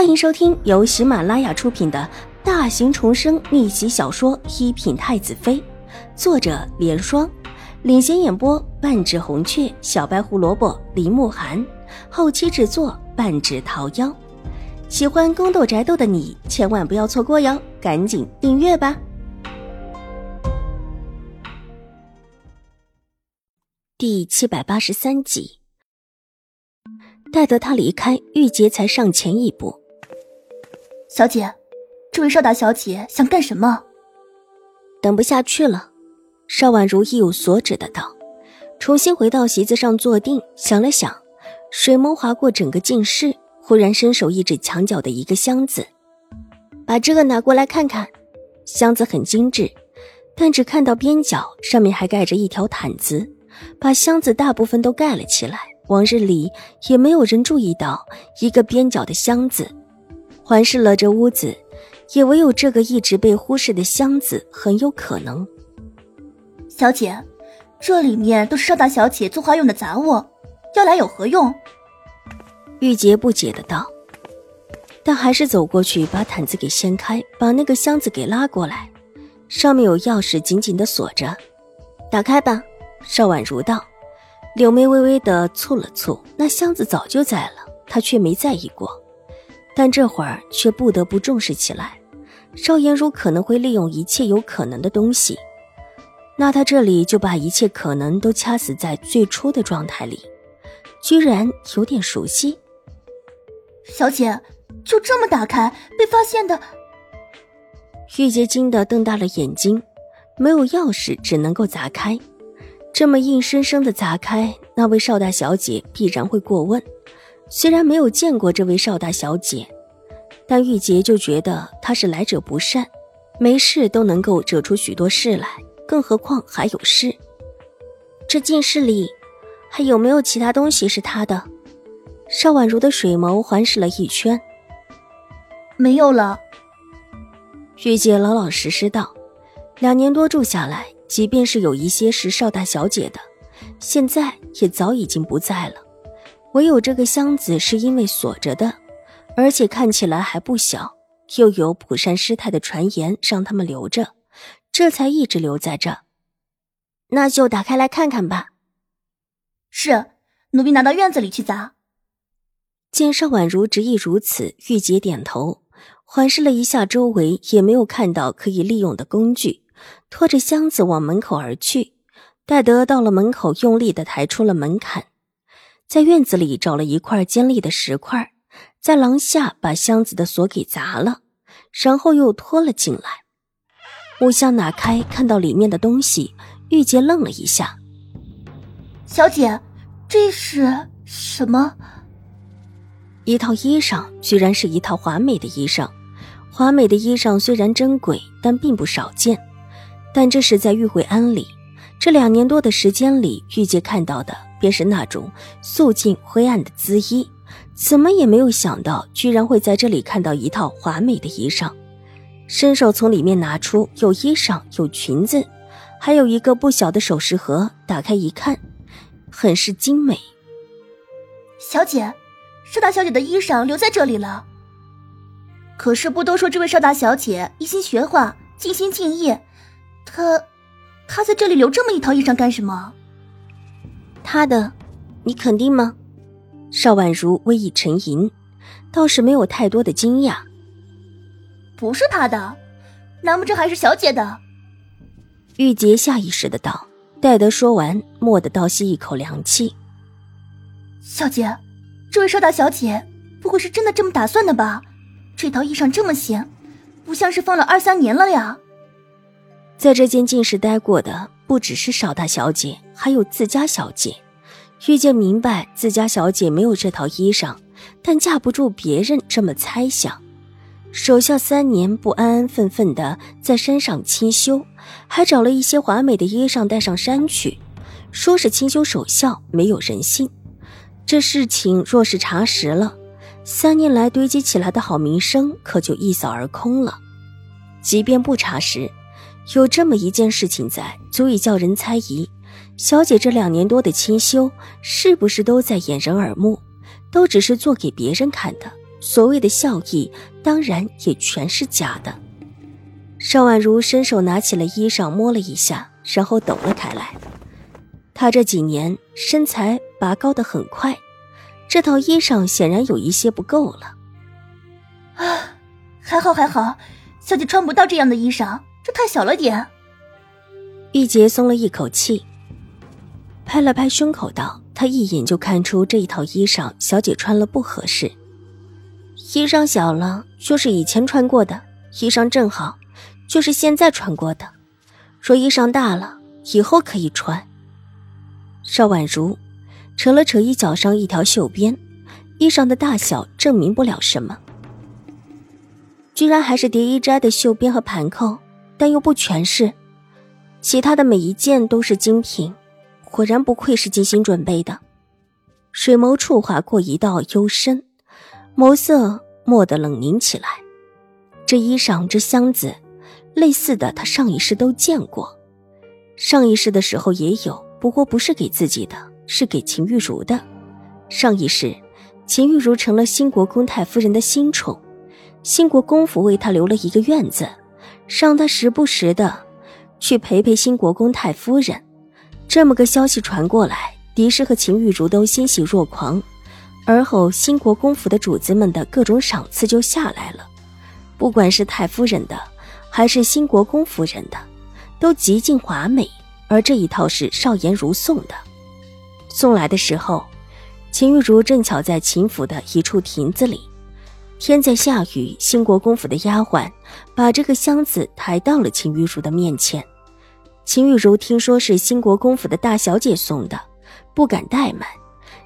欢迎收听由喜马拉雅出品的大型重生逆袭小说《一品太子妃》，作者：莲霜，领衔演播：半指红雀、小白胡萝卜、林慕寒，后期制作：半指桃夭。喜欢宫斗宅斗的你千万不要错过哟，赶紧订阅吧！第七百八十三集。待得他离开，玉洁才上前一步：“小姐，这位邵大小姐想干什么？”等不下去了，邵婉如意有所指的道，重新回到席子上坐定，想了想，水眸划过整个静室，忽然伸手一指墙角的一个箱子：“把这个拿过来看看。”箱子很精致，但只看到边角，上面还盖着一条毯子，把箱子大部分都盖了起来。往日里也没有人注意到一个边角的箱子，环视了这屋子，也唯有这个一直被忽视的箱子很有可能。小姐，这里面都是邵大小姐作画用的杂物，要来有何用？玉洁不解的道，但还是走过去把毯子给掀开，把那个箱子给拉过来，上面有钥匙紧紧的锁着，打开吧。邵婉如道。柳眉微微的蹙了蹙，那箱子早就在了，她却没在意过，但这会儿却不得不重视起来。邵颜如可能会利用一切有可能的东西，那他这里就把一切可能都掐死在最初的状态里，居然有点熟悉。小姐，就这么打开，被发现的？玉洁惊得瞪大了眼睛，没有钥匙，只能够砸开。这么硬生生的砸开，那位邵大小姐必然会过问。虽然没有见过这位邵大小姐，但玉洁就觉得她是来者不善，没事都能够惹出许多事来，更何况还有事。这进室里还有没有其他东西是他的？邵婉如的水眸环视了一圈，没有了。玉洁老老实实道：“两年多住下来。”即便是有一些是邵大小姐的，现在也早已经不在了。唯有这个箱子是因为锁着的，而且看起来还不小，又有普善师太的传言让他们留着，这才一直留在这。那就打开来看看吧。是，奴婢拿到院子里去砸。见邵婉如执意如此，玉洁点头，环视了一下周围，也没有看到可以利用的工具。拖着箱子往门口而去，戴德到了门口，用力的抬出了门槛，在院子里找了一块尖利的石块，在廊下把箱子的锁给砸了，然后又拖了进来。木箱拿开，看到里面的东西，玉洁愣了一下：“小姐，这是什么？”一套衣裳，居然是一套华美的衣裳。华美的衣裳虽然珍贵，但并不少见。但这是在玉慧庵里，这两年多的时间里，玉洁看到的便是那种素净灰暗的姿衣，怎么也没有想到，居然会在这里看到一套华美的衣裳。伸手从里面拿出，有衣裳，有裙子，还有一个不小的首饰盒。打开一看，很是精美。小姐，邵大小姐的衣裳留在这里了。可是不都说这位邵大小姐一心学画，尽心尽意？她，她在这里留这么一套衣裳干什么？他的，你肯定吗？邵婉如微一沉吟，倒是没有太多的惊讶。不是他的，难不成还是小姐的？玉洁下意识的道。戴德说完，蓦地倒吸一口凉气。小姐，这位邵大小姐不会是真的这么打算的吧？这套衣裳这么新，不像是放了二三年了呀。在这间禁室待过的不只是邵大小姐，还有自家小姐。玉见明白自家小姐没有这套衣裳，但架不住别人这么猜想。守孝三年，不安安分分的在山上清修，还找了一些华美的衣裳带上山去，说是清修守孝，没有人信。这事情若是查实了，三年来堆积起来的好名声可就一扫而空了。即便不查实，有这么一件事情在，足以叫人猜疑。小姐这两年多的清修，是不是都在掩人耳目？都只是做给别人看的，所谓的笑意，当然也全是假的。邵婉如伸手拿起了衣裳，摸了一下，然后抖了开来。她这几年身材拔高的很快，这套衣裳显然有一些不够了。啊，还好还好，小姐穿不到这样的衣裳，这太小了点。玉洁松了一口气，拍了拍胸口道：“他一眼就看出这一套衣裳，小姐穿了不合适。衣裳小了，就是以前穿过的；衣裳正好，就是现在穿过的。说衣裳大了，以后可以穿。”邵婉如扯了扯衣角上一条袖边，衣裳的大小证明不了什么，居然还是蝶衣斋的袖边和盘扣，但又不全是。其他的每一件都是精品，果然不愧是精心准备的。水眸处划过一道幽深，眸色蓦地冷凝起来。这衣裳，这箱子，类似的他上一世都见过，上一世的时候也有，不过不是给自己的，是给秦玉茹的。上一世，秦玉茹成了新国公太夫人的新宠，新国公府为她留了一个院子，让她时不时的。去陪陪新国公太夫人，这么个消息传过来，狄氏和秦玉茹都欣喜若狂。而后，新国公府的主子们的各种赏赐就下来了，不管是太夫人的，还是新国公夫人的，都极尽华美。而这一套是邵颜如送的，送来的时候，秦玉茹正巧在秦府的一处亭子里。天在下雨，兴国公府的丫鬟把这个箱子抬到了秦玉茹的面前。秦玉茹听说是兴国公府的大小姐送的，不敢怠慢，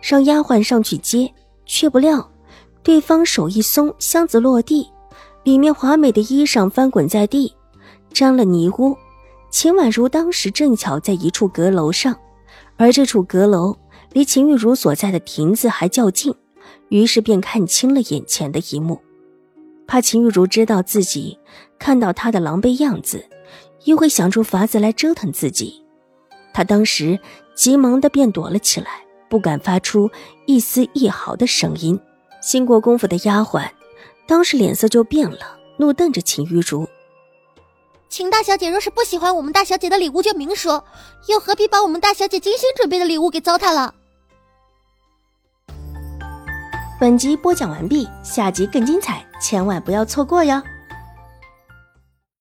让丫鬟上去接。却不料，对方手一松，箱子落地，里面华美的衣裳翻滚在地，沾了泥污。秦婉如当时正巧在一处阁楼上，而这处阁楼离秦玉茹所在的亭子还较近。于是便看清了眼前的一幕，怕秦玉茹知道自己看到他的狼狈样子，又会想出法子来折腾自己。他当时急忙的便躲了起来，不敢发出一丝一毫的声音。兴国公府的丫鬟当时脸色就变了，怒瞪着秦玉竹：“秦大小姐若是不喜欢我们大小姐的礼物，就明说，又何必把我们大小姐精心准备的礼物给糟蹋了？”本集播讲完毕，下集更精彩，千万不要错过哟。